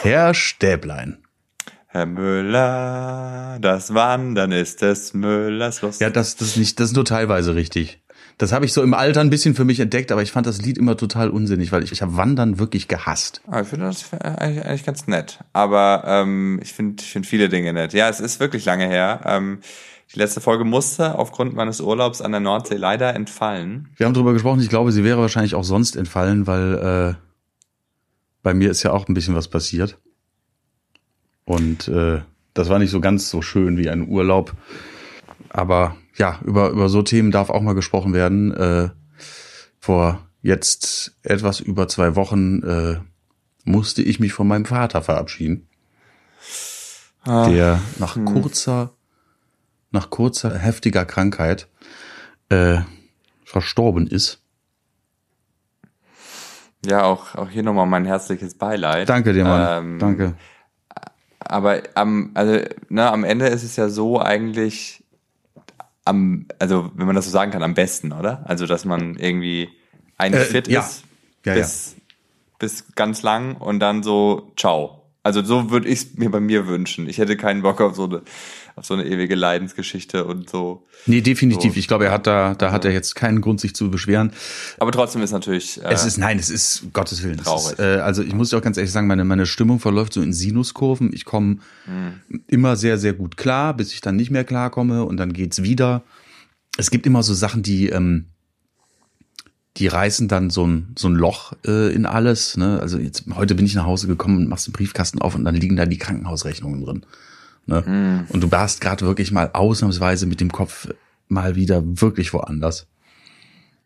Herr Stäblein. Herr Müller, das Wandern ist des Müllers Lust. Ja, das, das ist nicht, das ist nur teilweise richtig. Das habe ich so im Alter ein bisschen für mich entdeckt, aber ich fand das Lied immer total unsinnig, weil ich, ich habe Wandern wirklich gehasst. Ah, ich finde das eigentlich, eigentlich ganz nett. Aber ähm, ich finde ich find viele Dinge nett. Ja, es ist wirklich lange her. Ähm, die letzte Folge musste aufgrund meines Urlaubs an der Nordsee leider entfallen. Wir haben drüber gesprochen, ich glaube, sie wäre wahrscheinlich auch sonst entfallen, weil äh, bei mir ist ja auch ein bisschen was passiert. Und äh, das war nicht so ganz so schön wie ein Urlaub. Aber ja, über, über so Themen darf auch mal gesprochen werden. Äh, vor jetzt etwas über zwei Wochen äh, musste ich mich von meinem Vater verabschieden. Ah, der nach hm. kurzer, nach kurzer heftiger Krankheit äh, verstorben ist. Ja, auch, auch hier nochmal mein herzliches Beileid. Danke dir, Mann. Ähm, Danke. Aber am, also, ne, am Ende ist es ja so eigentlich am, also wenn man das so sagen kann, am besten, oder? Also, dass man irgendwie eigentlich äh, fit ja. ist ja, bis, ja. bis ganz lang und dann so, ciao. Also so würde ich es mir bei mir wünschen. Ich hätte keinen Bock auf so eine, auf so eine ewige Leidensgeschichte und so. Nee, definitiv. So. Ich glaube, er hat da, da hat er jetzt keinen Grund, sich zu beschweren. Aber trotzdem ist natürlich. Äh, es ist, nein, es ist Gottes Willen. Traurig. Ist, äh, also ich muss dir auch ganz ehrlich sagen, meine, meine Stimmung verläuft so in Sinuskurven. Ich komme mhm. immer sehr, sehr gut klar, bis ich dann nicht mehr klarkomme und dann geht's wieder. Es gibt immer so Sachen, die, ähm, die reißen dann so ein, so ein Loch äh, in alles. Ne? Also jetzt heute bin ich nach Hause gekommen und machst den Briefkasten auf und dann liegen da die Krankenhausrechnungen drin. Ne? Mhm. Und du warst gerade wirklich mal ausnahmsweise mit dem Kopf mal wieder wirklich woanders.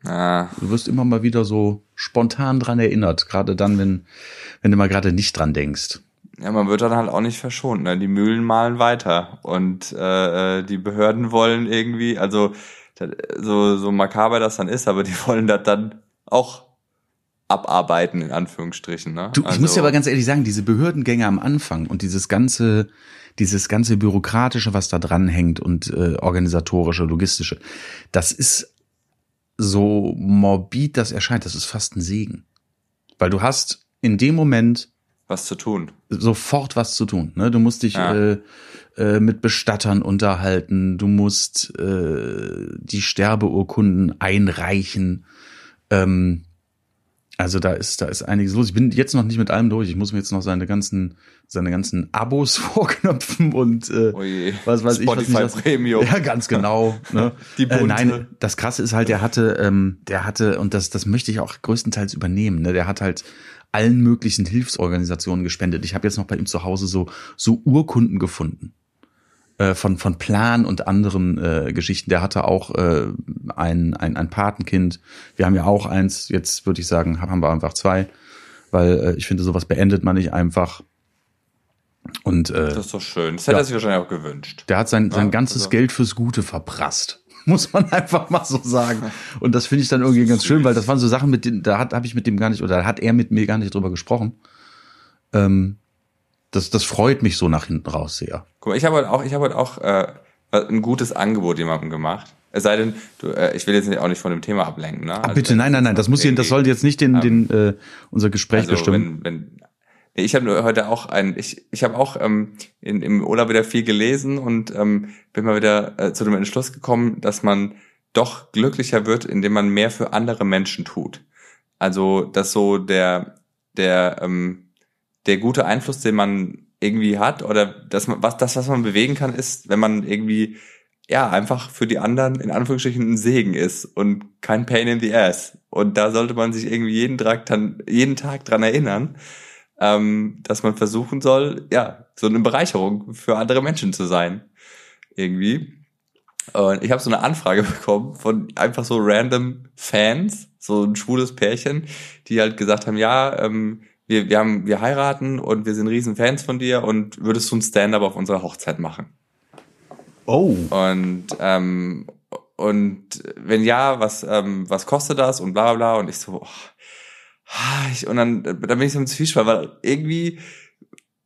Ah. Du wirst immer mal wieder so spontan dran erinnert, gerade dann, wenn, wenn du mal gerade nicht dran denkst. Ja, man wird dann halt auch nicht verschont. Ne? Die Mühlen malen weiter und äh, äh die Behörden wollen irgendwie, also so, so makaber das dann ist, aber die wollen das dann auch abarbeiten, in Anführungsstrichen. Ne? Du, ich also, muss ja aber ganz ehrlich sagen, diese Behördengänge am Anfang und dieses ganze, dieses ganze Bürokratische, was da dran hängt und äh, organisatorische, logistische, das ist so morbid das erscheint, das ist fast ein Segen. Weil du hast in dem Moment was zu tun. Sofort was zu tun. Ne? Du musst dich ja. äh, äh, mit Bestattern unterhalten, du musst äh, die Sterbeurkunden einreichen. Ähm, also da ist, da ist einiges los. Ich bin jetzt noch nicht mit allem durch. Ich muss mir jetzt noch seine ganzen, seine ganzen Abos vorknöpfen und äh, Oje. was weiß Spotify ich. Was Premium. Ja, ganz genau. Ne? Die Bunte. Äh, nein, das Krasse ist halt, der hatte, ähm, der hatte, und das, das möchte ich auch größtenteils übernehmen, ne? der hat halt allen möglichen Hilfsorganisationen gespendet. Ich habe jetzt noch bei ihm zu Hause so, so Urkunden gefunden äh, von, von Plan und anderen äh, Geschichten. Der hatte auch äh, ein, ein, ein Patenkind. Wir haben ja auch eins, jetzt würde ich sagen, haben wir einfach zwei, weil äh, ich finde, sowas beendet man nicht einfach. Und, äh, das ist doch schön. Das hätte ja, er sich wahrscheinlich auch gewünscht. Der hat sein, sein ja, ganzes also. Geld fürs Gute verprasst. Muss man einfach mal so sagen. Und das finde ich dann irgendwie ganz schön, weil das waren so Sachen, mit denen, da hat habe ich mit dem gar nicht, oder hat er mit mir gar nicht drüber gesprochen. Ähm, das, das freut mich so nach hinten raus sehr. Guck mal, ich habe heute auch, ich habe heute auch äh, ein gutes Angebot jemandem gemacht. Es sei denn, du, äh, ich will jetzt auch nicht von dem Thema ablenken. Ne? Ach, also, bitte, nein, nein, nein, das muss hier, das soll jetzt nicht den, den äh, unser Gespräch also, bestimmen. Wenn, wenn, ich habe heute auch ein, ich, ich habe auch ähm, in, im Urlaub wieder viel gelesen und ähm, bin mal wieder äh, zu dem Entschluss gekommen, dass man doch glücklicher wird, indem man mehr für andere Menschen tut. Also, dass so der, der, ähm, der gute Einfluss, den man irgendwie hat oder dass man, was, das, was man bewegen kann, ist, wenn man irgendwie, ja, einfach für die anderen in Anführungsstrichen ein Segen ist und kein Pain in the Ass. Und da sollte man sich irgendwie jeden Tag, jeden Tag dran erinnern, ähm, dass man versuchen soll, ja, so eine Bereicherung für andere Menschen zu sein. Irgendwie. Und ich habe so eine Anfrage bekommen von einfach so random Fans, so ein schwules Pärchen, die halt gesagt haben, ja, ähm, wir, wir, haben, wir heiraten und wir sind riesen Fans von dir und würdest du ein Stand-up auf unserer Hochzeit machen? Oh. Und, ähm, und wenn ja, was, ähm, was kostet das und bla bla bla. Und ich so, oh, ich, und dann, dann bin ich so im Zwiespalt, weil irgendwie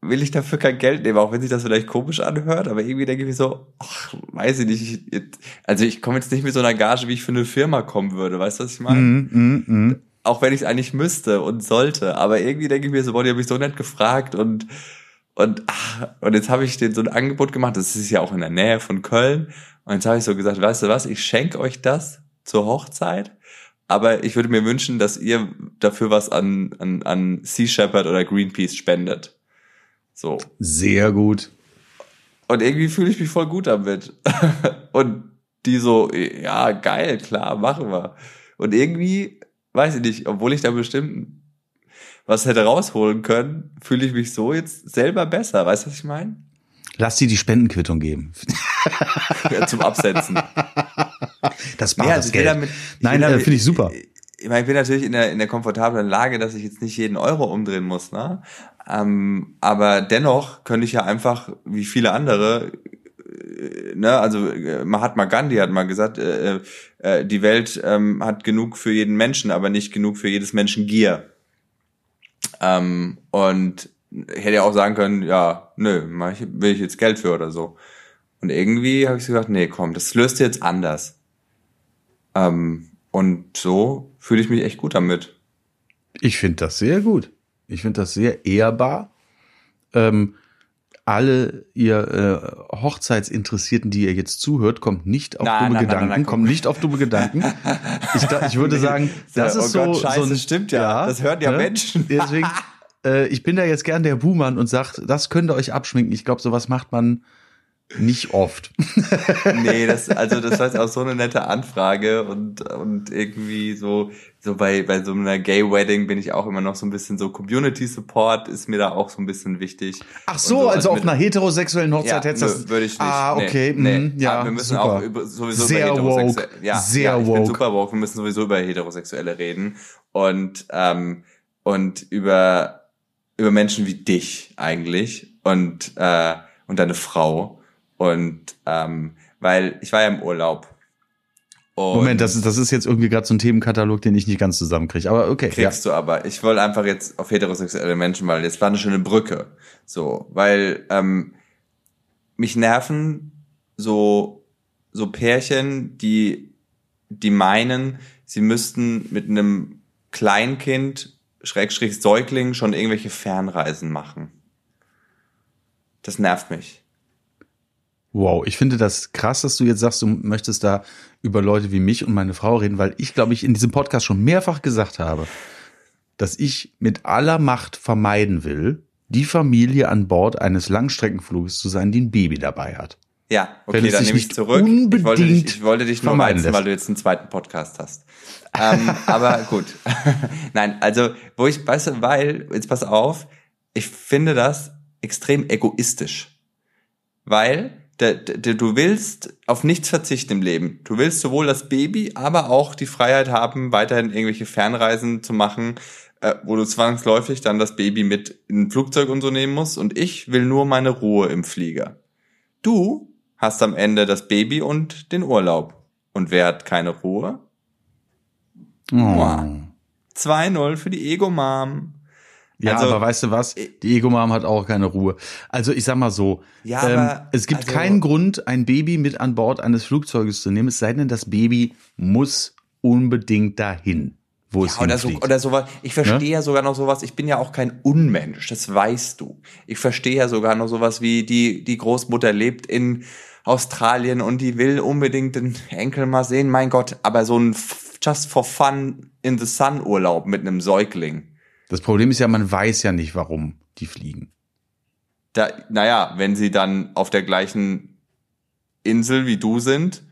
will ich dafür kein Geld nehmen, auch wenn sich das vielleicht komisch anhört, aber irgendwie denke ich mir so, ach, weiß ich nicht, ich, also ich komme jetzt nicht mit so einer Gage, wie ich für eine Firma kommen würde, weißt du, was ich meine? Mm, mm, mm. Auch wenn ich es eigentlich müsste und sollte. Aber irgendwie denke ich mir so, boah, die haben mich so nett gefragt und und, ach, und jetzt habe ich denen so ein Angebot gemacht, das ist ja auch in der Nähe von Köln. Und jetzt habe ich so gesagt, weißt du was, ich schenke euch das zur Hochzeit, aber ich würde mir wünschen, dass ihr dafür was an, an, an Sea Shepherd oder Greenpeace spendet. So. Sehr gut. Und irgendwie fühle ich mich voll gut damit. und die so, ja, geil, klar, machen wir. Und irgendwie, weiß ich nicht, obwohl ich da bestimmt was hätte rausholen können, fühle ich mich so jetzt selber besser. Weißt du, was ich meine? Lass dir die Spendenquittung geben. ja, zum Absetzen. Das Bar, ja, also das Geld. Damit, Nein, äh, finde ich super. Ich meine, ich bin natürlich in der, in der komfortablen Lage, dass ich jetzt nicht jeden Euro umdrehen muss, ne? Ähm, aber dennoch könnte ich ja einfach, wie viele andere, ne, also äh, Mahatma Gandhi hat mal gesagt, äh, äh, die Welt ähm, hat genug für jeden Menschen, aber nicht genug für jedes Menschen Gier. Ähm, und hätte ja auch sagen können, ja, nö, will ich jetzt Geld für oder so. Und irgendwie habe ich gesagt, nee, komm, das löst jetzt anders. Ähm, und so fühle ich mich echt gut damit. Ich finde das sehr gut. Ich finde das sehr ehrbar. Ähm, alle ihr äh, Hochzeitsinteressierten, die ihr jetzt zuhört, kommt nicht auf nein, dumme nein, Gedanken, nein, kommt nicht auf dumme Gedanken. Ich, ich würde sagen, das ist oh so, Gott, Scheiße, so ein, stimmt ja, ja das hören ja ne? Menschen. Deswegen, äh, ich bin da jetzt gern der Buhmann und sag, das könnt ihr euch abschminken. Ich glaube, sowas macht man nicht oft. nee, das, also das war jetzt auch so eine nette Anfrage und, und irgendwie so, so bei, bei so einer Gay-Wedding bin ich auch immer noch so ein bisschen so Community-Support ist mir da auch so ein bisschen wichtig. Ach so, so also auf einer heterosexuellen Hochzeit ja, hättest du das? würde ich nicht. Ah, okay, nee, nee. ja, wir müssen super. auch über, sowieso Sehr über woke. Ja, Sehr ja, ich woke. bin super woke. Wir müssen sowieso über Heterosexuelle reden und, ähm, und über, über Menschen wie dich eigentlich und, äh, und deine Frau und ähm, weil ich war ja im Urlaub. Moment, das ist, das ist jetzt irgendwie gerade so ein Themenkatalog, den ich nicht ganz zusammenkriege. Aber okay. Kriegst ja. du aber. Ich wollte einfach jetzt auf heterosexuelle Menschen, weil jetzt war eine schöne Brücke. So, weil ähm, mich nerven so so Pärchen, die die meinen, sie müssten mit einem Kleinkind Schrägstrich Säugling schon irgendwelche Fernreisen machen. Das nervt mich. Wow, ich finde das krass, dass du jetzt sagst, du möchtest da über Leute wie mich und meine Frau reden, weil ich glaube ich in diesem Podcast schon mehrfach gesagt habe, dass ich mit aller Macht vermeiden will, die Familie an Bord eines Langstreckenfluges zu sein, die ein Baby dabei hat. Ja, okay, dann nehme ich zurück. Ich wollte dich, ich wollte dich nur reizen, weil du jetzt einen zweiten Podcast hast. ähm, aber gut. Nein, also, wo ich, weißt du, weil, jetzt pass auf, ich finde das extrem egoistisch. Weil du willst auf nichts verzichten im Leben. Du willst sowohl das Baby, aber auch die Freiheit haben, weiterhin irgendwelche Fernreisen zu machen, äh, wo du zwangsläufig dann das Baby mit in ein Flugzeug und so nehmen musst. Und ich will nur meine Ruhe im Flieger. Du hast am Ende das Baby und den Urlaub. Und wer hat keine Ruhe? Oh. 2-0 für die Ego-Mom. Ja, also, aber weißt du was? Die Ego-Mom hat auch keine Ruhe. Also ich sag mal so, ja, ähm, aber, es gibt also, keinen Grund, ein Baby mit an Bord eines Flugzeuges zu nehmen, es sei denn, das Baby muss unbedingt dahin. Wo ja, es oder, so, oder sowas. Ich verstehe ja? ja sogar noch sowas. Ich bin ja auch kein Unmensch, das weißt du. Ich verstehe ja sogar noch sowas wie die die Großmutter lebt in Australien und die will unbedingt den Enkel mal sehen. Mein Gott, aber so ein Just for Fun in the Sun Urlaub mit einem Säugling das Problem ist ja, man weiß ja nicht, warum die fliegen. Da, naja, wenn sie dann auf der gleichen Insel wie du sind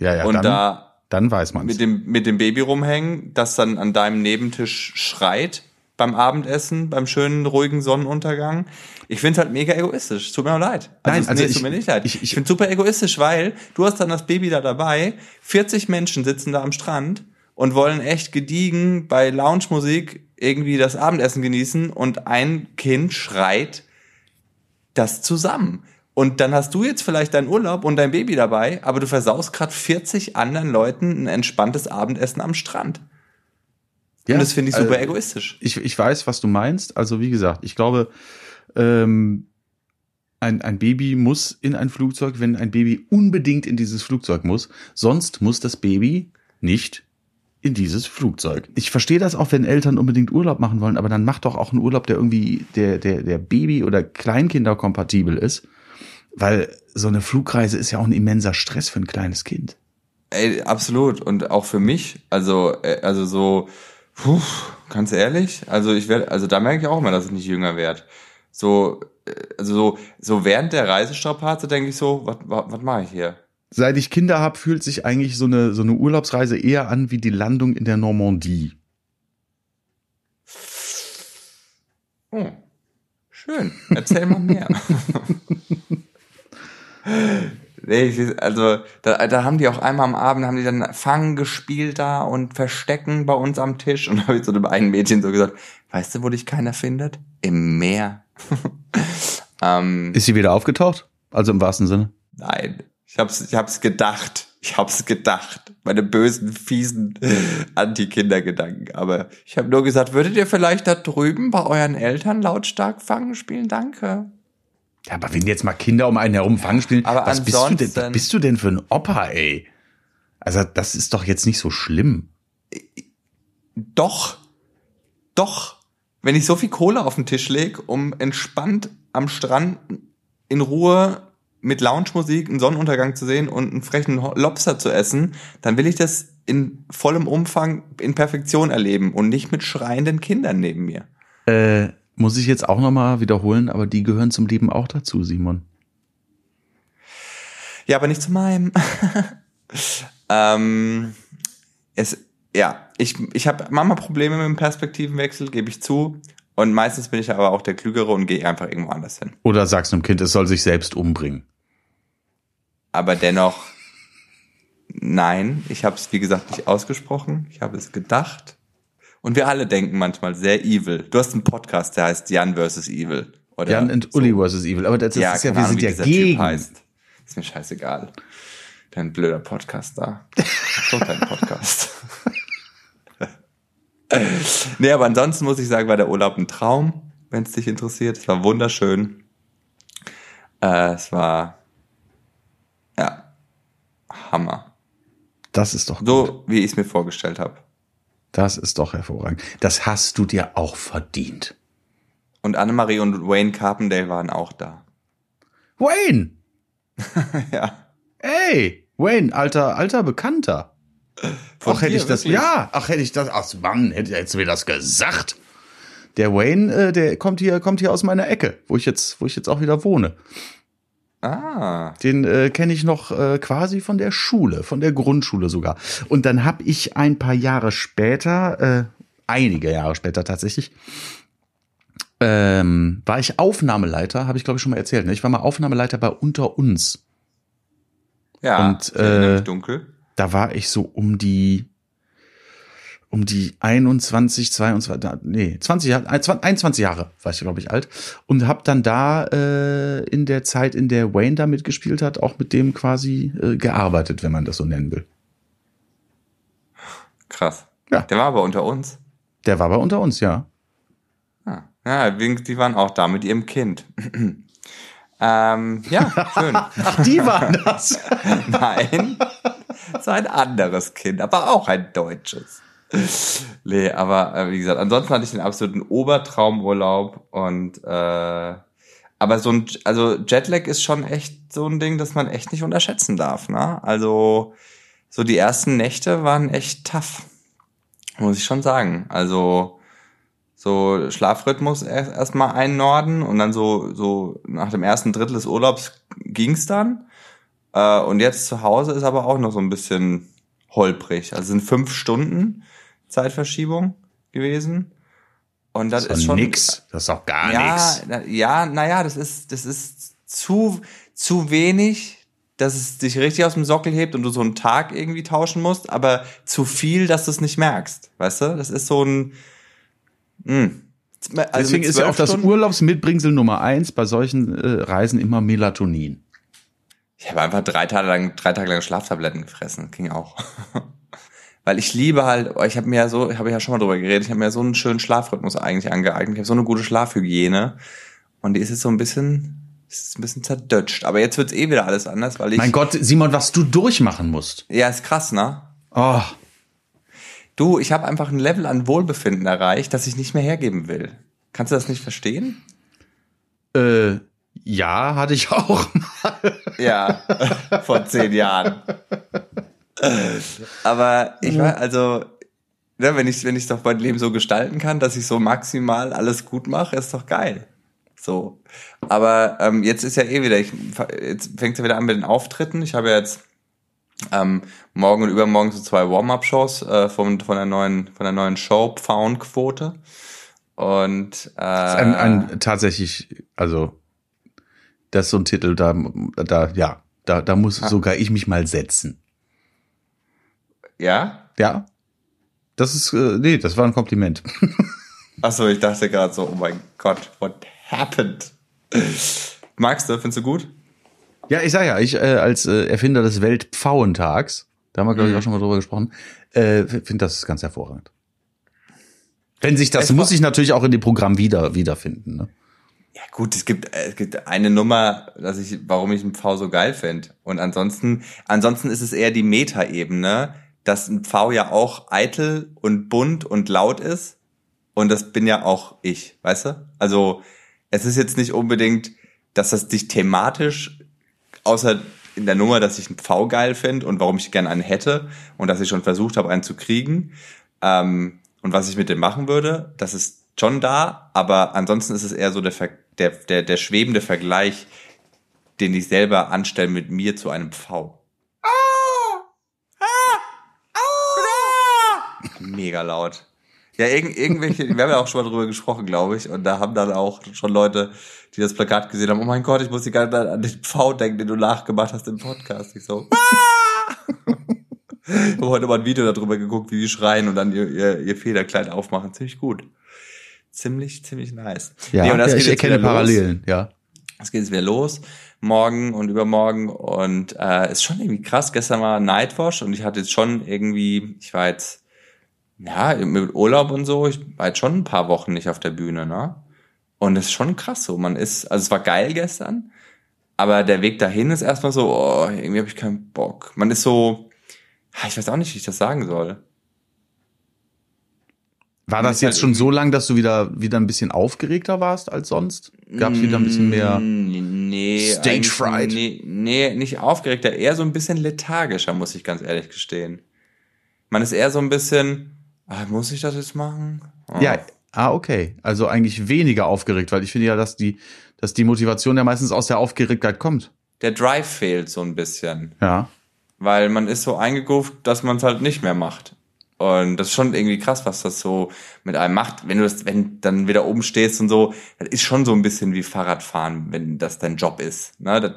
ja, ja, und dann, da dann weiß man mit dem mit dem Baby rumhängen, das dann an deinem Nebentisch schreit beim Abendessen, beim schönen ruhigen Sonnenuntergang. Ich finde es halt mega egoistisch. Tut mir leid. Also Nein, also nee, ich, tut mir nicht leid. Ich, ich, ich finde super egoistisch, weil du hast dann das Baby da dabei, 40 Menschen sitzen da am Strand und wollen echt gediegen bei Lounge-Musik irgendwie das Abendessen genießen und ein Kind schreit das zusammen. Und dann hast du jetzt vielleicht deinen Urlaub und dein Baby dabei, aber du versaust gerade 40 anderen Leuten ein entspanntes Abendessen am Strand. Ja, und das finde ich super also, egoistisch. Ich, ich weiß, was du meinst. Also wie gesagt, ich glaube, ähm, ein, ein Baby muss in ein Flugzeug, wenn ein Baby unbedingt in dieses Flugzeug muss. Sonst muss das Baby nicht in dieses Flugzeug. Ich verstehe das auch, wenn Eltern unbedingt Urlaub machen wollen, aber dann macht doch auch einen Urlaub, der irgendwie der, der, der Baby- oder Kleinkinder kompatibel ist. Weil so eine Flugreise ist ja auch ein immenser Stress für ein kleines Kind. Ey, absolut. Und auch für mich. Also, äh, also so, puh, ganz ehrlich, also ich werde, also da merke ich auch immer, dass ich nicht jünger werde. So, äh, also so, so während der Reisestrapaze denke ich so, was, was, was mache ich hier? Seit ich Kinder habe, fühlt sich eigentlich so eine, so eine Urlaubsreise eher an wie die Landung in der Normandie. Oh, schön. Erzähl mal mehr. Nee, also da, da haben die auch einmal am Abend haben die dann Fangen gespielt da und Verstecken bei uns am Tisch und da habe ich zu dem einen Mädchen so gesagt, weißt du, wo dich keiner findet? Im Meer. ähm, Ist sie wieder aufgetaucht? Also im wahrsten Sinne? Nein, ich hab's, ich hab's gedacht. Ich hab's gedacht. Meine bösen, fiesen Anti-Kinder-Gedanken. Aber ich habe nur gesagt, würdet ihr vielleicht da drüben bei euren Eltern lautstark Fangen spielen? Danke. Ja, aber wenn jetzt mal Kinder um einen herum fangen spielen, aber was bist du, denn, was bist du denn für ein Opa, ey? Also, das ist doch jetzt nicht so schlimm. Doch. Doch. Wenn ich so viel Kohle auf den Tisch leg, um entspannt am Strand in Ruhe mit Lounge-Musik einen Sonnenuntergang zu sehen und einen frechen Lobster zu essen, dann will ich das in vollem Umfang in Perfektion erleben und nicht mit schreienden Kindern neben mir. Äh, muss ich jetzt auch nochmal wiederholen, aber die gehören zum Leben auch dazu, Simon. Ja, aber nicht zu meinem. ähm, es, ja, ich, ich habe manchmal Probleme mit dem Perspektivenwechsel, gebe ich zu. Und meistens bin ich aber auch der Klügere und gehe einfach irgendwo anders hin. Oder sagst du einem Kind, es soll sich selbst umbringen. Aber dennoch, nein, ich habe es wie gesagt nicht ausgesprochen. Ich habe es gedacht und wir alle denken manchmal sehr evil. Du hast einen Podcast, der heißt Jan vs. Evil. Oder Jan und so. Uli vs. Evil. Aber das, ja, ist ja, wir sind ja gegen. Typ heißt. Ist mir scheißegal. Dein blöder Podcast da. So dein Podcast. nee, aber ansonsten muss ich sagen, war der Urlaub ein Traum, wenn es dich interessiert. Es war wunderschön. Äh, es war ja Hammer. Das ist doch gut. so, wie ich es mir vorgestellt habe. Das ist doch hervorragend. Das hast du dir auch verdient. Und Annemarie und Wayne Carpendale waren auch da. Wayne! ja. Ey, Wayne, alter, alter Bekannter. Von ach, hätte ich das, wirklich? ja, ach, hätte ich das, ach, Mann, hätte, hättest du mir das gesagt. Der Wayne, äh, der kommt hier, kommt hier aus meiner Ecke, wo ich jetzt, wo ich jetzt auch wieder wohne. Ah. Den äh, kenne ich noch äh, quasi von der Schule, von der Grundschule sogar. Und dann habe ich ein paar Jahre später, äh, einige Jahre später tatsächlich, ähm, war ich Aufnahmeleiter, habe ich glaube ich schon mal erzählt. Ne? Ich war mal Aufnahmeleiter bei Unter uns. Ja, und äh, dunkel. Da war ich so um die um die 21, 22, nee, 20 Jahre, 21 Jahre war ich, glaube ich, alt. Und habe dann da äh, in der Zeit, in der Wayne da mitgespielt hat, auch mit dem quasi äh, gearbeitet, wenn man das so nennen will. Krass. Ja. Der war aber unter uns. Der war aber unter uns, ja. Ah. Ja, die waren auch da mit ihrem Kind. ähm, ja, schön. Ach, die waren das? Nein, so ein anderes Kind, aber auch ein deutsches. nee, aber äh, wie gesagt, ansonsten hatte ich den absoluten Obertraumurlaub und äh, aber so ein, also Jetlag ist schon echt so ein Ding, das man echt nicht unterschätzen darf, ne? Also so die ersten Nächte waren echt tough, muss ich schon sagen. Also so Schlafrhythmus erst erstmal ein Norden und dann so so nach dem ersten Drittel des Urlaubs ging's dann. Äh, und jetzt zu Hause ist aber auch noch so ein bisschen holprig. Also sind fünf Stunden Zeitverschiebung gewesen. Und das, das ist schon nix. Das ist auch gar ja. Na, ja, naja, das ist, das ist zu, zu wenig, dass es dich richtig aus dem Sockel hebt und du so einen Tag irgendwie tauschen musst, aber zu viel, dass du es nicht merkst. Weißt du? Das ist so ein, mh. Hm. Also Deswegen ist ja auch das Urlaubsmitbringsel Nummer eins bei solchen äh, Reisen immer Melatonin. Ich habe einfach drei Tage lang, drei Tage lang Schlaftabletten gefressen. Ging auch. Weil ich liebe halt, ich habe mir ja so, ich habe ja schon mal drüber geredet, ich habe mir so einen schönen Schlafrhythmus eigentlich angeeignet. Ich habe so eine gute Schlafhygiene. Und die ist jetzt so ein bisschen, ist ein bisschen zerdutscht. Aber jetzt wird's eh wieder alles anders, weil ich. Mein Gott, Simon, was du durchmachen musst. Ja, ist krass, ne? Oh. Du, ich habe einfach ein Level an Wohlbefinden erreicht, das ich nicht mehr hergeben will. Kannst du das nicht verstehen? Äh, ja, hatte ich auch mal. Ja, vor zehn Jahren. Aber ich war, also, ne, wenn ich wenn ich doch mein Leben so gestalten kann, dass ich so maximal alles gut mache, ist doch geil. So. Aber ähm, jetzt ist ja eh wieder, ich, jetzt fängt es ja wieder an mit den Auftritten. Ich habe ja jetzt ähm, morgen und übermorgen so zwei Warm-up-Shows äh, von, von der neuen von der neuen Show Pfauenquote. Und äh, ein, ein tatsächlich, also das ist so ein Titel, da, da, ja, da, da muss ah. sogar ich mich mal setzen. Ja? Ja. Das ist, äh, nee, das war ein Kompliment. Achso, ich dachte gerade so, oh mein Gott, what happened? Magst du, findest du gut? Ja, ich sag ja, ich äh, als äh, Erfinder des Weltpfauentags, da haben wir, glaube ich, mhm. auch schon mal drüber gesprochen, äh, finde das ganz hervorragend. Wenn sich das, es muss sich natürlich auch in dem Programm wieder, wiederfinden, ne? Ja gut, es gibt, äh, es gibt eine Nummer, dass ich, warum ich einen Pfau so geil finde. Und ansonsten, ansonsten ist es eher die Metaebene, dass ein Pfau ja auch eitel und bunt und laut ist. Und das bin ja auch ich, weißt du? Also es ist jetzt nicht unbedingt, dass das dich thematisch, außer in der Nummer, dass ich einen Pfau geil finde und warum ich gerne einen hätte und dass ich schon versucht habe, einen zu kriegen ähm, und was ich mit dem machen würde, das ist schon da, aber ansonsten ist es eher so der, der, der, der schwebende Vergleich, den ich selber anstelle mit mir zu einem Pfau. Mega laut. Ja, irg irgendwelche, wir haben ja auch schon mal drüber gesprochen, glaube ich, und da haben dann auch schon Leute, die das Plakat gesehen haben, oh mein Gott, ich muss die ganze Zeit an den Pfau denken, den du nachgemacht hast im Podcast. Ich so, ich habe heute mal ein Video darüber geguckt, wie die schreien und dann ihr, ihr, ihr Federkleid aufmachen. Ziemlich gut. Ziemlich, ziemlich nice. Ja, nee, und das ja ich erkenne Parallelen, los. ja. Es geht jetzt wieder los, morgen und übermorgen und äh, ist schon irgendwie krass. Gestern war Nightwash und ich hatte jetzt schon irgendwie, ich war jetzt ja, mit Urlaub und so, ich war jetzt schon ein paar Wochen nicht auf der Bühne, ne? Und es ist schon krass so. Man ist, also es war geil gestern, aber der Weg dahin ist erstmal so, oh, irgendwie habe ich keinen Bock. Man ist so, ich weiß auch nicht, wie ich das sagen soll. War das jetzt halt schon so lang, dass du wieder, wieder ein bisschen aufgeregter warst als sonst? Gab es wieder ein bisschen mehr nee, Stage Fright? Nee, nee, nicht aufgeregter, eher so ein bisschen lethargischer, muss ich ganz ehrlich gestehen. Man ist eher so ein bisschen, Ah, muss ich das jetzt machen? Oh. Ja, ah, okay. Also eigentlich weniger aufgeregt, weil ich finde ja, dass die, dass die Motivation ja meistens aus der Aufgeregtheit kommt. Der Drive fehlt so ein bisschen. Ja. Weil man ist so eingegroovt, dass man es halt nicht mehr macht. Und das ist schon irgendwie krass, was das so mit einem macht. Wenn du das, wenn dann wieder oben stehst und so, das ist schon so ein bisschen wie Fahrradfahren, wenn das dein Job ist. Ne? Das,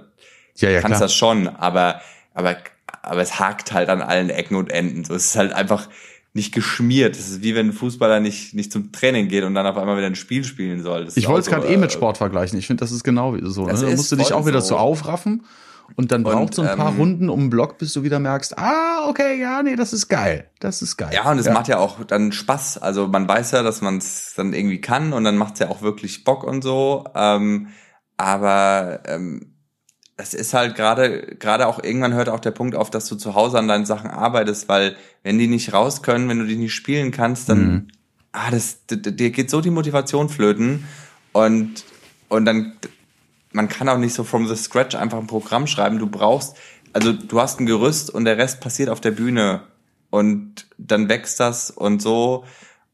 ja, ja, kannst klar. das schon, aber, aber, aber es hakt halt an allen Ecken und Enden. So, es ist halt einfach, nicht geschmiert. Das ist wie wenn ein Fußballer nicht, nicht zum Training geht und dann auf einmal wieder ein Spiel spielen soll. Das ich wollte es gerade so, eh mit äh, Sport vergleichen. Ich finde, das ist genau so. Ne? Da musst du dich auch wieder so, aufraffen und dann braucht so ein paar ähm, Runden um den Block, bis du wieder merkst, ah, okay, ja, nee, das ist geil. Das ist geil. Ja, und es ja. macht ja auch dann Spaß. Also man weiß ja, dass man es dann irgendwie kann und dann macht es ja auch wirklich Bock und so. Ähm, aber ähm, es ist halt gerade, gerade auch irgendwann hört auch der Punkt auf, dass du zu Hause an deinen Sachen arbeitest, weil wenn die nicht raus können, wenn du die nicht spielen kannst, dann, mhm. ah, das, dir geht so die Motivation flöten und, und dann, man kann auch nicht so from the scratch einfach ein Programm schreiben. Du brauchst, also du hast ein Gerüst und der Rest passiert auf der Bühne und dann wächst das und so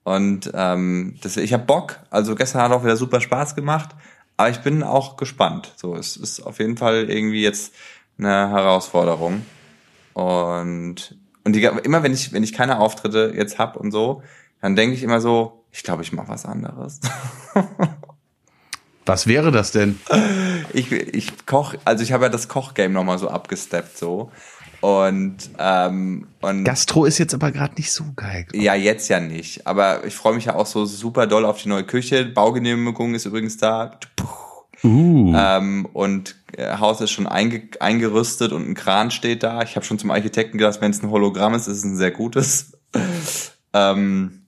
und ähm, das, ich habe Bock. Also gestern hat auch wieder super Spaß gemacht. Aber ich bin auch gespannt. So, es ist auf jeden Fall irgendwie jetzt eine Herausforderung. Und, und die, immer wenn ich, wenn ich keine Auftritte jetzt hab und so, dann denke ich immer so, ich glaube, ich mache was anderes. Was wäre das denn? Ich, ich koch, also ich habe ja das Kochgame nochmal so abgesteppt so. Und, ähm, und Gastro ist jetzt aber gerade nicht so geil. Ja, jetzt ja nicht. Aber ich freue mich ja auch so super doll auf die neue Küche. Baugenehmigung ist übrigens da. Uh. Ähm, und äh, Haus ist schon einge eingerüstet und ein Kran steht da. Ich habe schon zum Architekten gedacht, wenn es ein Hologramm ist, ist es ein sehr gutes. ähm,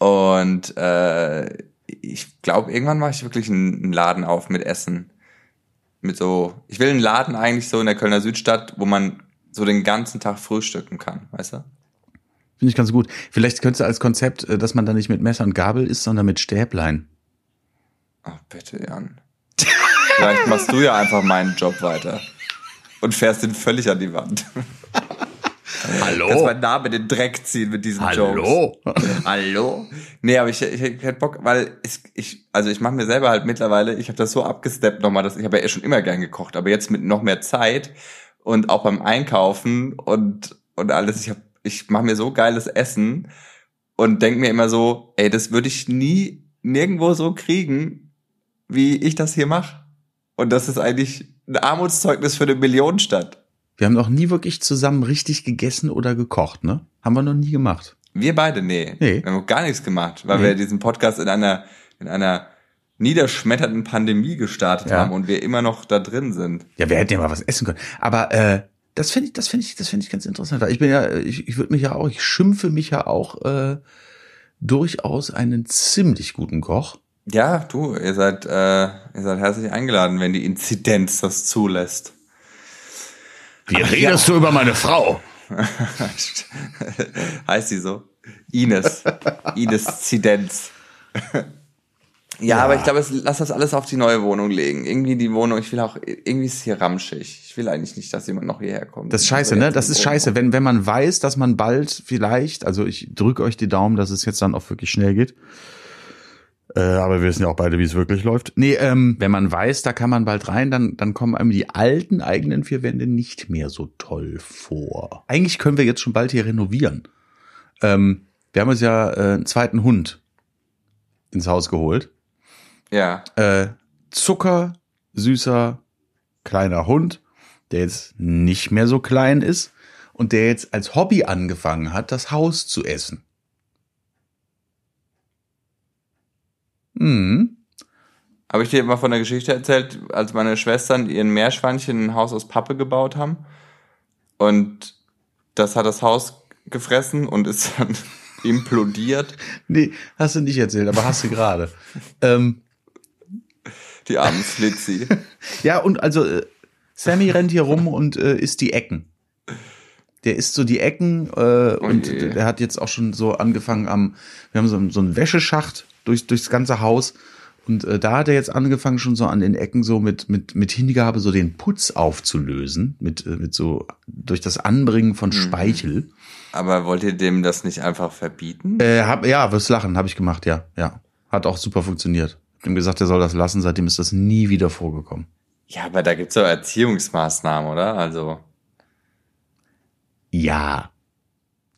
und äh, ich glaube, irgendwann mache ich wirklich einen Laden auf mit Essen. Mit so, ich will einen Laden eigentlich so in der Kölner Südstadt, wo man so den ganzen Tag frühstücken kann, weißt du? Finde ich ganz gut. Vielleicht könntest du als Konzept, äh, dass man da nicht mit Messer und Gabel isst, sondern mit Stäblein. Ach, bitte, Jan. Vielleicht machst du ja einfach meinen Job weiter. Und fährst ihn völlig an die Wand. Hallo? Kannst meinen Namen in den Dreck ziehen mit diesen Hallo? Jokes. Hallo? Nee, aber ich, ich, ich hätte Bock, weil ich, ich also ich mache mir selber halt mittlerweile, ich habe das so abgesteppt nochmal, dass ich habe ja eh schon immer gern gekocht, aber jetzt mit noch mehr Zeit und auch beim Einkaufen und und alles, ich habe ich mache mir so geiles Essen und denk mir immer so, ey, das würde ich nie nirgendwo so kriegen, wie ich das hier mache. Und das ist eigentlich ein Armutszeugnis für eine Millionenstadt. Wir haben noch nie wirklich zusammen richtig gegessen oder gekocht, ne? Haben wir noch nie gemacht. Wir beide, nee. nee. Wir haben gar nichts gemacht, weil nee. wir diesen Podcast in einer, in einer niederschmetternden Pandemie gestartet ja. haben und wir immer noch da drin sind. Ja, wir hätten ja mal was essen können. Aber äh, das finde ich, das finde ich, das finde ich ganz interessant. Weil ich bin ja, ich, ich würde mich ja auch, ich schimpfe mich ja auch äh, durchaus einen ziemlich guten Koch. Ja, du, ihr seid, äh, ihr seid herzlich eingeladen, wenn die Inzidenz das zulässt. Wie Ach, redest ja. du über meine Frau? heißt sie so? Ines. Ines Zidenz. Ja, ja, aber ich glaube, lass das alles auf die neue Wohnung legen. Irgendwie die Wohnung, ich will auch, irgendwie ist es hier ramschig. Ich will eigentlich nicht, dass jemand noch hierher kommt. Das ist scheiße, ne? Das ist scheiße. Wenn, wenn man weiß, dass man bald vielleicht, also ich drücke euch die Daumen, dass es jetzt dann auch wirklich schnell geht. Äh, aber wir wissen ja auch beide, wie es wirklich läuft. Nee, ähm, wenn man weiß, da kann man bald rein, dann, dann kommen einem die alten eigenen vier Wände nicht mehr so toll vor. Eigentlich können wir jetzt schon bald hier renovieren. Ähm, wir haben uns ja äh, einen zweiten Hund ins Haus geholt. Ja. Äh, Zucker, süßer, kleiner Hund, der jetzt nicht mehr so klein ist und der jetzt als Hobby angefangen hat, das Haus zu essen. Mhm. Habe ich dir mal von der Geschichte erzählt, als meine Schwestern ihren Meerschweinchen ein Haus aus Pappe gebaut haben und das hat das Haus gefressen und ist dann implodiert. Nee, hast du nicht erzählt, aber hast du gerade. ähm, die armen Flitzi. ja, und also äh, Sammy rennt hier rum und äh, isst die Ecken. Der isst so die Ecken äh, oh und je. der hat jetzt auch schon so angefangen am, wir haben so, so einen Wäscheschacht durch, durchs ganze Haus. Und äh, da hat er jetzt angefangen, schon so an den Ecken so mit, mit, mit Hingabe so den Putz aufzulösen, mit, äh, mit so durch das Anbringen von mhm. Speichel. Aber wollt ihr dem das nicht einfach verbieten? Äh, hab, ja, wirst lachen, habe ich gemacht, ja, ja. Hat auch super funktioniert ihm gesagt, er soll das lassen. Seitdem ist das nie wieder vorgekommen. Ja, aber da gibt's doch Erziehungsmaßnahmen, oder? Also. Ja.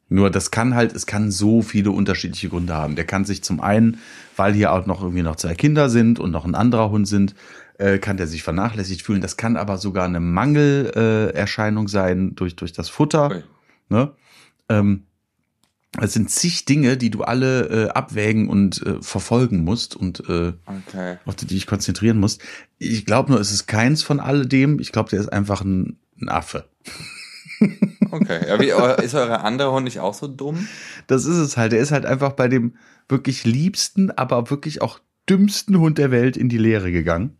Nur das kann halt, es kann so viele unterschiedliche Gründe haben. Der kann sich zum einen, weil hier auch noch irgendwie noch zwei Kinder sind und noch ein anderer Hund sind, äh, kann der sich vernachlässigt fühlen. Das kann aber sogar eine Mangelerscheinung äh, sein durch, durch das Futter. Ne? Ähm, es sind zig Dinge, die du alle äh, abwägen und äh, verfolgen musst und äh, okay. auf die dich konzentrieren musst. Ich glaube nur, es ist keins von alledem. Ich glaube, der ist einfach ein, ein Affe. Okay. Ja, wie, ist eure andere Hund nicht auch so dumm? Das ist es halt. Er ist halt einfach bei dem wirklich liebsten, aber wirklich auch dümmsten Hund der Welt in die Lehre gegangen.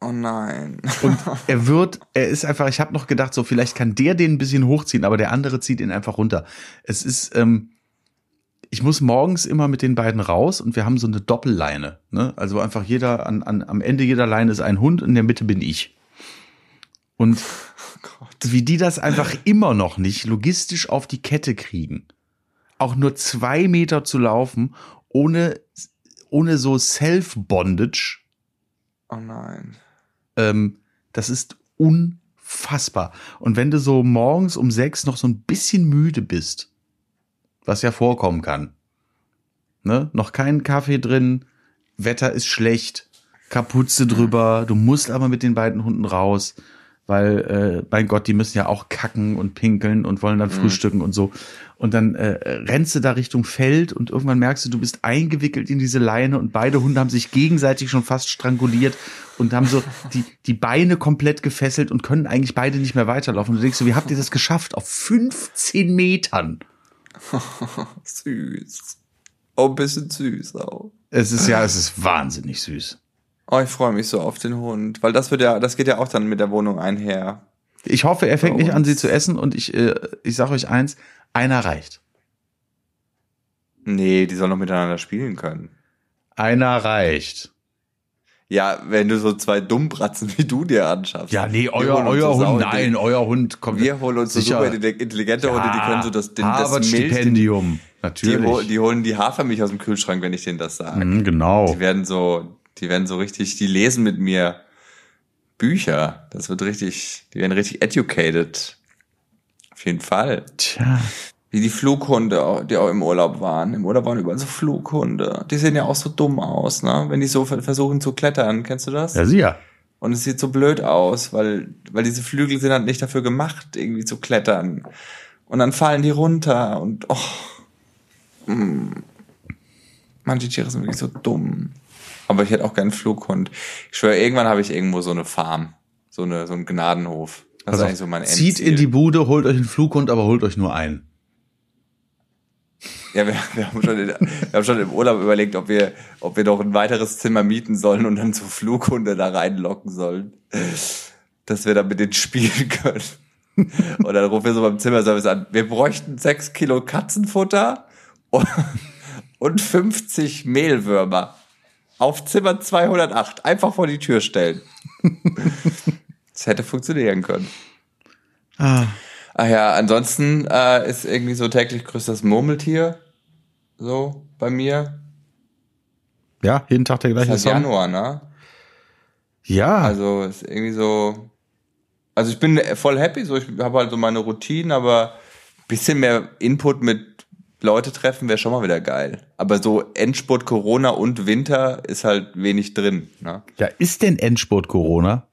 Oh nein. Und er wird, er ist einfach, ich habe noch gedacht, so vielleicht kann der den ein bisschen hochziehen, aber der andere zieht ihn einfach runter. Es ist, ähm, ich muss morgens immer mit den beiden raus und wir haben so eine Doppelleine. Ne? Also einfach jeder, an, an, am Ende jeder Leine ist ein Hund, in der Mitte bin ich. Und oh wie die das einfach immer noch nicht logistisch auf die Kette kriegen, auch nur zwei Meter zu laufen, ohne, ohne so Self-Bondage. Oh nein. Ähm, das ist unfassbar. Und wenn du so morgens um sechs noch so ein bisschen müde bist, was ja vorkommen kann. Ne? Noch kein Kaffee drin, Wetter ist schlecht, Kapuze drüber, du musst aber mit den beiden Hunden raus, weil, äh, mein Gott, die müssen ja auch kacken und pinkeln und wollen dann mhm. frühstücken und so. Und dann äh, rennst du da Richtung Feld und irgendwann merkst du, du bist eingewickelt in diese Leine und beide Hunde haben sich gegenseitig schon fast stranguliert und haben so die, die Beine komplett gefesselt und können eigentlich beide nicht mehr weiterlaufen. Und du denkst so, wie habt ihr das geschafft? Auf 15 Metern. süß. Oh, ein bisschen süß auch. Es ist ja, es ist wahnsinnig süß. Oh, ich freue mich so auf den Hund, weil das wird ja, das geht ja auch dann mit der Wohnung einher. Ich hoffe, er fängt nicht an, sie zu essen und ich, äh, ich sage euch eins, einer reicht. Nee, die sollen doch miteinander spielen können. Einer reicht. Ja, wenn du so zwei Dummbratzen wie du dir anschaffst. Ja, nee, euer, euer Hund, nein, euer Hund kommt. Wir holen uns so super intelligente Hunde, die können so das, den, das Stipendium. Natürlich. Die, die, holen die Hafermilch aus dem Kühlschrank, wenn ich denen das sage. Mhm, genau. Die werden so, die werden so richtig, die lesen mit mir Bücher. Das wird richtig, die werden richtig educated. Auf jeden Fall. Tja. Wie die Flughunde, die auch im Urlaub waren. Im Urlaub waren überall so Flughunde. Die sehen ja auch so dumm aus, ne? Wenn die so versuchen zu klettern. Kennst du das? Ja, sicher. Und es sieht so blöd aus, weil, weil diese Flügel sind halt nicht dafür gemacht, irgendwie zu klettern. Und dann fallen die runter und, oh. Mm. Manche Tiere sind wirklich so dumm. Aber ich hätte auch gern einen Flughund. Ich schwöre, irgendwann habe ich irgendwo so eine Farm. So eine, so ein Gnadenhof. Das also ist eigentlich so mein Endziel. Zieht in die Bude, holt euch einen Flughund, aber holt euch nur einen. Ja, wir, wir, haben schon wir haben schon im Urlaub überlegt, ob wir, ob wir doch ein weiteres Zimmer mieten sollen und dann so Flughunde da reinlocken sollen. Dass wir dann mit denen spielen können. Und dann rufen wir so beim Zimmerservice an, wir bräuchten sechs Kilo Katzenfutter und 50 Mehlwürmer. Auf Zimmer 208. Einfach vor die Tür stellen. Das hätte funktionieren können. Ah. Ach ja, ansonsten äh, ist irgendwie so täglich größtes Murmeltier so bei mir. Ja, jeden Tag der gleiche ist halt Januar, ne? Ja. Also ist irgendwie so. Also ich bin voll happy, so ich habe halt so meine Routinen, aber bisschen mehr Input mit Leute treffen wäre schon mal wieder geil. Aber so Endspurt Corona und Winter ist halt wenig drin. Ne? Ja, ist denn Endspurt Corona?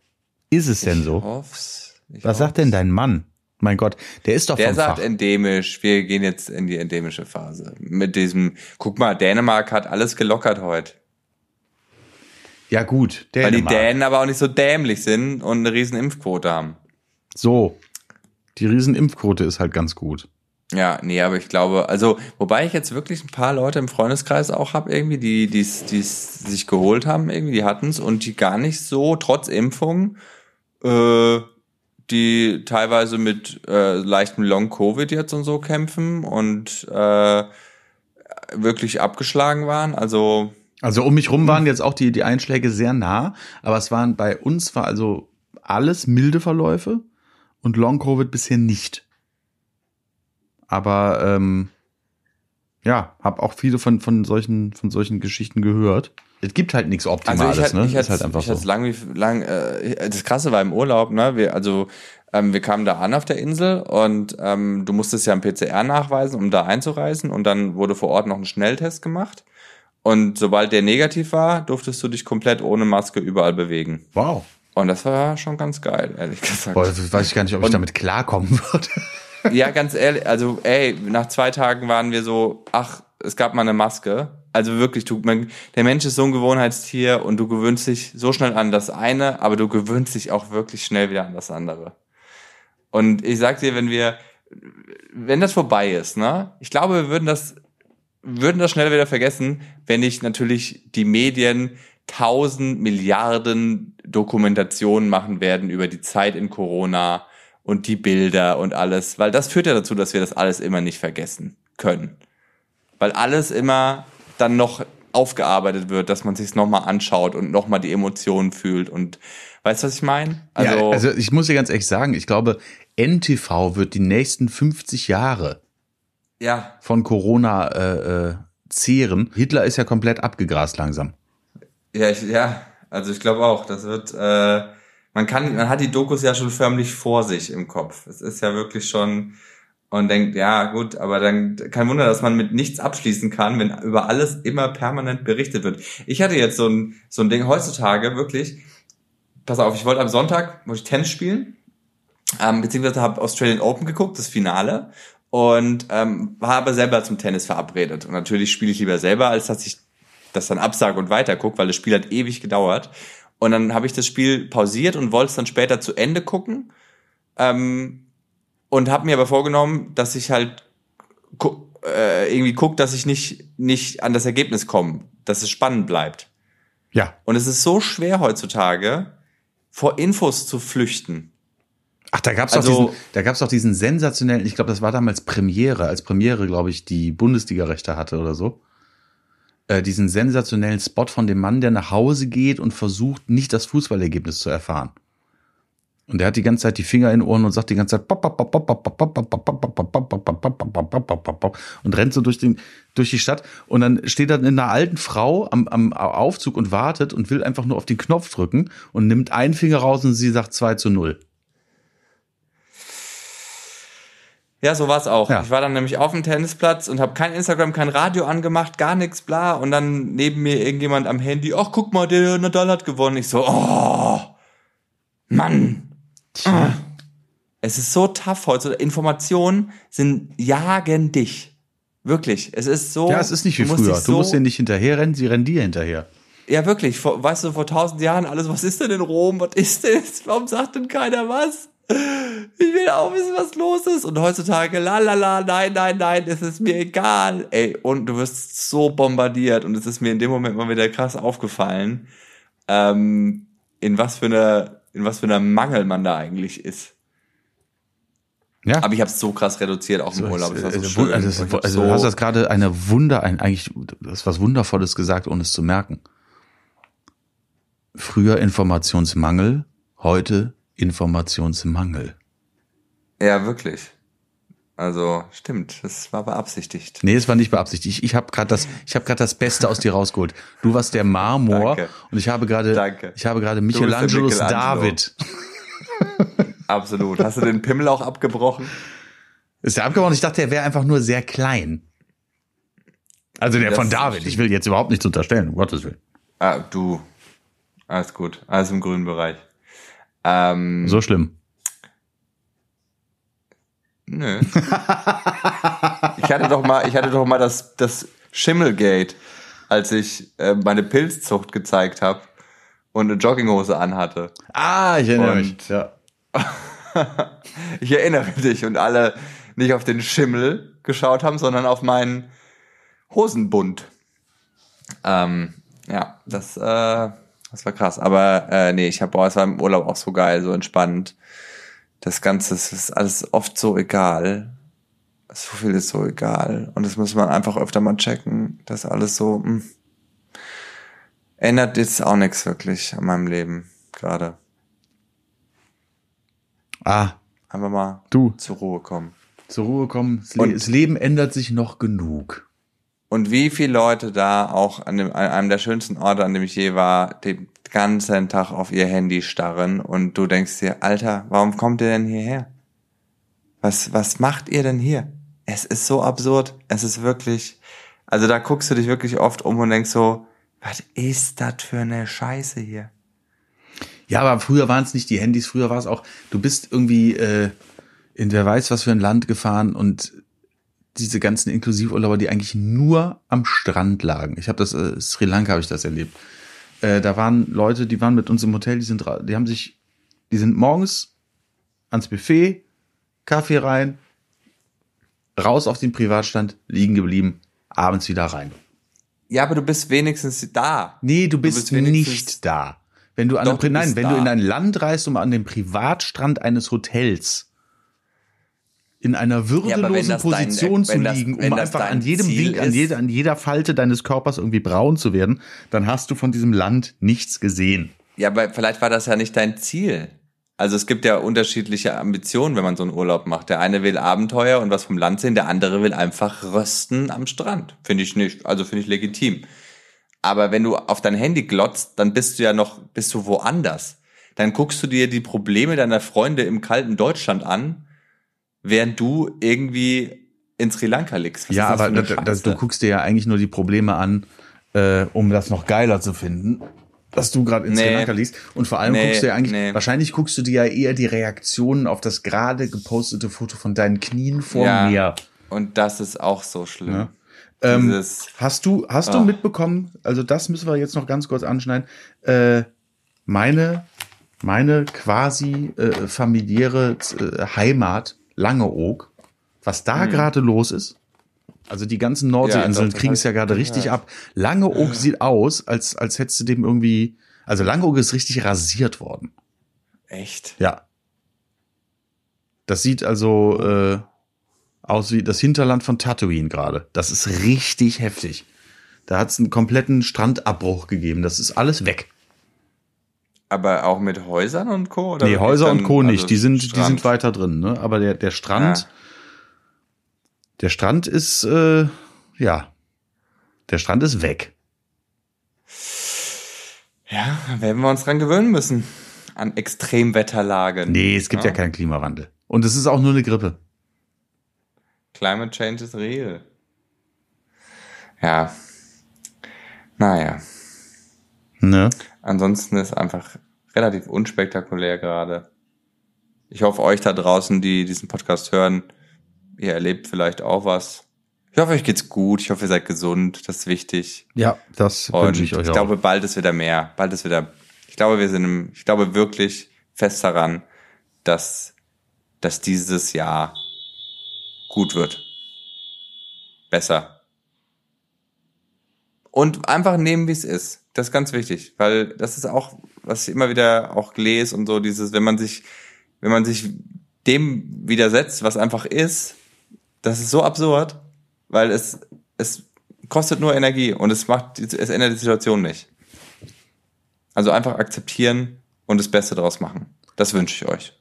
Ist es denn so? Hoff's. Ich Was hoff's. sagt denn dein Mann? Mein Gott, der ist doch Der sagt Fach. endemisch, wir gehen jetzt in die endemische Phase. Mit diesem, guck mal, Dänemark hat alles gelockert heute. Ja gut, Dänemark. Weil die Dänen aber auch nicht so dämlich sind und eine riesen Impfquote haben. So, die riesen Impfquote ist halt ganz gut. Ja, nee, aber ich glaube, also, wobei ich jetzt wirklich ein paar Leute im Freundeskreis auch habe, irgendwie, die die es sich geholt haben, irgendwie, die hatten's und die gar nicht so, trotz Impfung, äh, die teilweise mit äh, leichtem Long-Covid jetzt und so kämpfen und äh, wirklich abgeschlagen waren. Also also um mich rum waren jetzt auch die die Einschläge sehr nah, aber es waren bei uns war also alles milde Verläufe und Long-Covid bisher nicht. Aber ähm, ja, habe auch viele von von solchen von solchen Geschichten gehört es gibt halt nichts Optimales, also ich hatte, ne? Ich ist halt einfach ich so. lang wie lang äh, das krasse war im Urlaub, ne? Wir also ähm, wir kamen da an auf der Insel und ähm, du musstest ja einen PCR nachweisen, um da einzureisen und dann wurde vor Ort noch ein Schnelltest gemacht. Und sobald der negativ war, durftest du dich komplett ohne Maske überall bewegen. Wow. Und das war schon ganz geil, ehrlich gesagt. Boah, weiß ich gar nicht, ob ich und, damit klarkommen würde. Ja, ganz ehrlich, also ey, nach zwei Tagen waren wir so, ach, es gab mal eine Maske. Also wirklich, du, man, der Mensch ist so ein Gewohnheitstier und du gewöhnst dich so schnell an das eine, aber du gewöhnst dich auch wirklich schnell wieder an das andere. Und ich sag dir, wenn wir, wenn das vorbei ist, ne, ich glaube, wir würden das, würden das schnell wieder vergessen, wenn nicht natürlich die Medien tausend Milliarden Dokumentationen machen werden über die Zeit in Corona und die Bilder und alles, weil das führt ja dazu, dass wir das alles immer nicht vergessen können weil alles immer dann noch aufgearbeitet wird, dass man sich nochmal anschaut und nochmal die Emotionen fühlt und weißt du, was ich meine? Also, ja, also ich muss dir ganz ehrlich sagen, ich glaube, NTV wird die nächsten 50 Jahre ja. von Corona äh, äh, zehren. Hitler ist ja komplett abgegrast langsam. Ja, ich, ja, also ich glaube auch, das wird, äh, man kann, man hat die Dokus ja schon förmlich vor sich im Kopf. Es ist ja wirklich schon, und denkt, ja gut, aber dann kein Wunder, dass man mit nichts abschließen kann, wenn über alles immer permanent berichtet wird. Ich hatte jetzt so ein, so ein Ding heutzutage wirklich, pass auf, ich wollte am Sonntag wollte ich Tennis spielen, ähm, beziehungsweise habe Australian Open geguckt, das Finale, und ähm, war aber selber zum Tennis verabredet. Und natürlich spiele ich lieber selber, als dass ich das dann absage und weiter gucke, weil das Spiel hat ewig gedauert. Und dann habe ich das Spiel pausiert und wollte es dann später zu Ende gucken. Ähm, und habe mir aber vorgenommen, dass ich halt gu äh, irgendwie guck, dass ich nicht nicht an das Ergebnis komme, dass es spannend bleibt. Ja. Und es ist so schwer heutzutage vor Infos zu flüchten. Ach, da gab's also, doch diesen, da gab's doch diesen sensationellen, ich glaube, das war damals Premiere, als Premiere, glaube ich, die Bundesliga-Rechte hatte oder so. Äh, diesen sensationellen Spot von dem Mann, der nach Hause geht und versucht, nicht das Fußballergebnis zu erfahren. Und der hat die ganze Zeit die Finger in den Ohren und sagt die ganze Zeit und rennt so durch, den, durch die Stadt. Und dann steht da eine alten Frau am, am Aufzug und wartet und will einfach nur auf den Knopf drücken und nimmt einen Finger raus und sie sagt 2 zu 0. Ja, so war's auch. Ja. Ich war dann nämlich auf dem Tennisplatz und habe kein Instagram, kein Radio angemacht, gar nichts, bla. Und dann neben mir irgendjemand am Handy, ach guck mal, der Nadal hat gewonnen. Ich so, oh, Mann. Ah. Es ist so tough heute. Informationen sind jagen dich. Wirklich. Es ist so. Ja, es ist nicht wie früher. Du musst denen nicht hinterherrennen, sie rennen dir hinterher. Ja, wirklich. Vor, weißt du, vor tausend Jahren alles, was ist denn in Rom? Was ist denn? Warum sagt denn keiner was? Ich will auch wissen, was los ist. Und heutzutage, la la la, nein, nein, nein, es ist mir egal. Ey, und du wirst so bombardiert. Und es ist mir in dem Moment mal wieder krass aufgefallen, ähm, in was für einer, in was für einer Mangel man da eigentlich ist. Ja. Aber ich habe es so krass reduziert, auch im so, Urlaub. Das war so also, schön. Also, also, also so du hast das gerade eine Wunder, ein, eigentlich das was Wundervolles gesagt, ohne es zu merken. Früher Informationsmangel, heute Informationsmangel. Ja, wirklich. Also stimmt, das war beabsichtigt. Nee, es war nicht beabsichtigt. Ich, ich habe gerade das, ich habe gerade das Beste aus dir rausgeholt. Du warst der Marmor Danke. und ich habe gerade, ich habe gerade Michelangelos Michelangelo. David. Absolut. Hast du den Pimmel auch abgebrochen? Ist der abgebrochen? Ich dachte, er wäre einfach nur sehr klein. Also der das von David. Ich will jetzt überhaupt nichts unterstellen, um Gottes Willen. Ah, du. Alles gut. Alles im grünen Bereich. Ähm, so schlimm. Nö. ich hatte doch mal, ich hatte doch mal das, das Schimmelgate, als ich äh, meine Pilzzucht gezeigt habe und eine Jogginghose anhatte. Ah, ich erinnere und, mich. Ja. ich erinnere dich und alle nicht auf den Schimmel geschaut haben, sondern auf meinen Hosenbund. Ähm, ja, das äh, das war krass. Aber äh, nee, ich habe, boah, es war im Urlaub auch so geil, so entspannt. Das Ganze es ist alles oft so egal. So viel ist so egal. Und das muss man einfach öfter mal checken. Das alles so, mh. Hm. ändert jetzt auch nichts wirklich an meinem Leben gerade. Ah. Einfach mal du. zur Ruhe kommen. Zur Ruhe kommen. Das, Le das Leben ändert sich noch genug. Und wie viele Leute da auch an, dem, an einem der schönsten Orte, an dem ich je war, den ganzen Tag auf ihr Handy starren und du denkst dir, Alter, warum kommt ihr denn hierher? Was, was macht ihr denn hier? Es ist so absurd. Es ist wirklich, also da guckst du dich wirklich oft um und denkst so, was ist das für eine Scheiße hier? Ja, aber früher waren es nicht die Handys, früher war es auch, du bist irgendwie äh, in wer weiß was für ein Land gefahren und diese ganzen Inklusivurlauber, die eigentlich nur am Strand lagen. Ich habe das, äh, Sri Lanka habe ich das erlebt. Äh, da waren Leute, die waren mit uns im Hotel, die sind, die haben sich, die sind morgens ans Buffet, Kaffee rein, raus auf den Privatstand, liegen geblieben, abends wieder rein. Ja, aber du bist wenigstens da. Nee, du bist, du bist nicht da. Wenn du an Doch, einem, nein, wenn da. du in ein Land reist, um an dem Privatstrand eines Hotels in einer würdelosen ja, Position dein, zu liegen, das, um einfach an jedem Wink, an jeder, an jeder Falte deines Körpers irgendwie braun zu werden, dann hast du von diesem Land nichts gesehen. Ja, aber vielleicht war das ja nicht dein Ziel. Also es gibt ja unterschiedliche Ambitionen, wenn man so einen Urlaub macht. Der eine will Abenteuer und was vom Land sehen, der andere will einfach rösten am Strand. Finde ich nicht, also finde ich legitim. Aber wenn du auf dein Handy glotzt, dann bist du ja noch, bist du woanders. Dann guckst du dir die Probleme deiner Freunde im kalten Deutschland an während du irgendwie in Sri Lanka liegst. Was ja, aber das, das, du guckst dir ja eigentlich nur die Probleme an, äh, um das noch geiler zu finden, dass du gerade in nee. Sri Lanka liegst. Und vor allem nee, guckst du ja eigentlich, nee. wahrscheinlich guckst du dir ja eher die Reaktionen auf das gerade gepostete Foto von deinen Knien vor ja, mir. Und das ist auch so schlimm. Ja. Ähm, hast du, hast oh. du mitbekommen, also das müssen wir jetzt noch ganz kurz anschneiden, äh, meine, meine quasi äh, familiäre äh, Heimat Langeoog, was da hm. gerade los ist. Also die ganzen Nordseeinseln ja, kriegen es ja gerade richtig ab. Langeoog ja. sieht aus, als, als hättest du dem irgendwie, also Langeoog ist richtig rasiert worden. Echt? Ja. Das sieht also äh, aus wie das Hinterland von Tatooine gerade. Das ist richtig heftig. Da hat es einen kompletten Strandabbruch gegeben. Das ist alles weg. Aber auch mit Häusern und Co. Oder nee, Häuser dann, und Co. nicht. Also die sind, die sind weiter drin. Ne? Aber der, der Strand, ja. der Strand ist, äh, ja, der Strand ist weg. Ja, werden wir uns dran gewöhnen müssen. An Extremwetterlagen. Nee, es gibt ja, ja keinen Klimawandel. Und es ist auch nur eine Grippe. Climate Change is real. Ja. Naja. Ne? Ansonsten ist einfach relativ unspektakulär gerade. Ich hoffe, euch da draußen, die diesen Podcast hören, ihr erlebt vielleicht auch was. Ich hoffe, euch geht's gut. Ich hoffe, ihr seid gesund. Das ist wichtig. Ja, das wünsche ich euch ich auch. Ich glaube, bald ist wieder mehr. Bald ist wieder. Ich glaube, wir sind. Im, ich glaube wirklich fest daran, dass, dass dieses Jahr gut wird. Besser. Und einfach nehmen, wie es ist. Das ist ganz wichtig, weil das ist auch, was ich immer wieder auch lese und so, dieses, wenn man sich, wenn man sich dem widersetzt, was einfach ist, das ist so absurd, weil es, es kostet nur Energie und es macht, es ändert die Situation nicht. Also einfach akzeptieren und das Beste daraus machen. Das wünsche ich euch.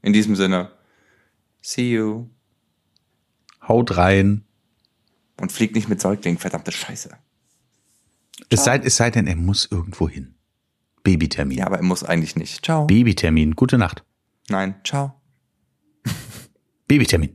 In diesem Sinne, see you. Haut rein. Und fliegt nicht mit Säuglingen, verdammte Scheiße. Es sei, es sei denn, er muss irgendwo hin. Babytermin. Ja, aber er muss eigentlich nicht. Ciao. Babytermin. Gute Nacht. Nein, ciao. Babytermin.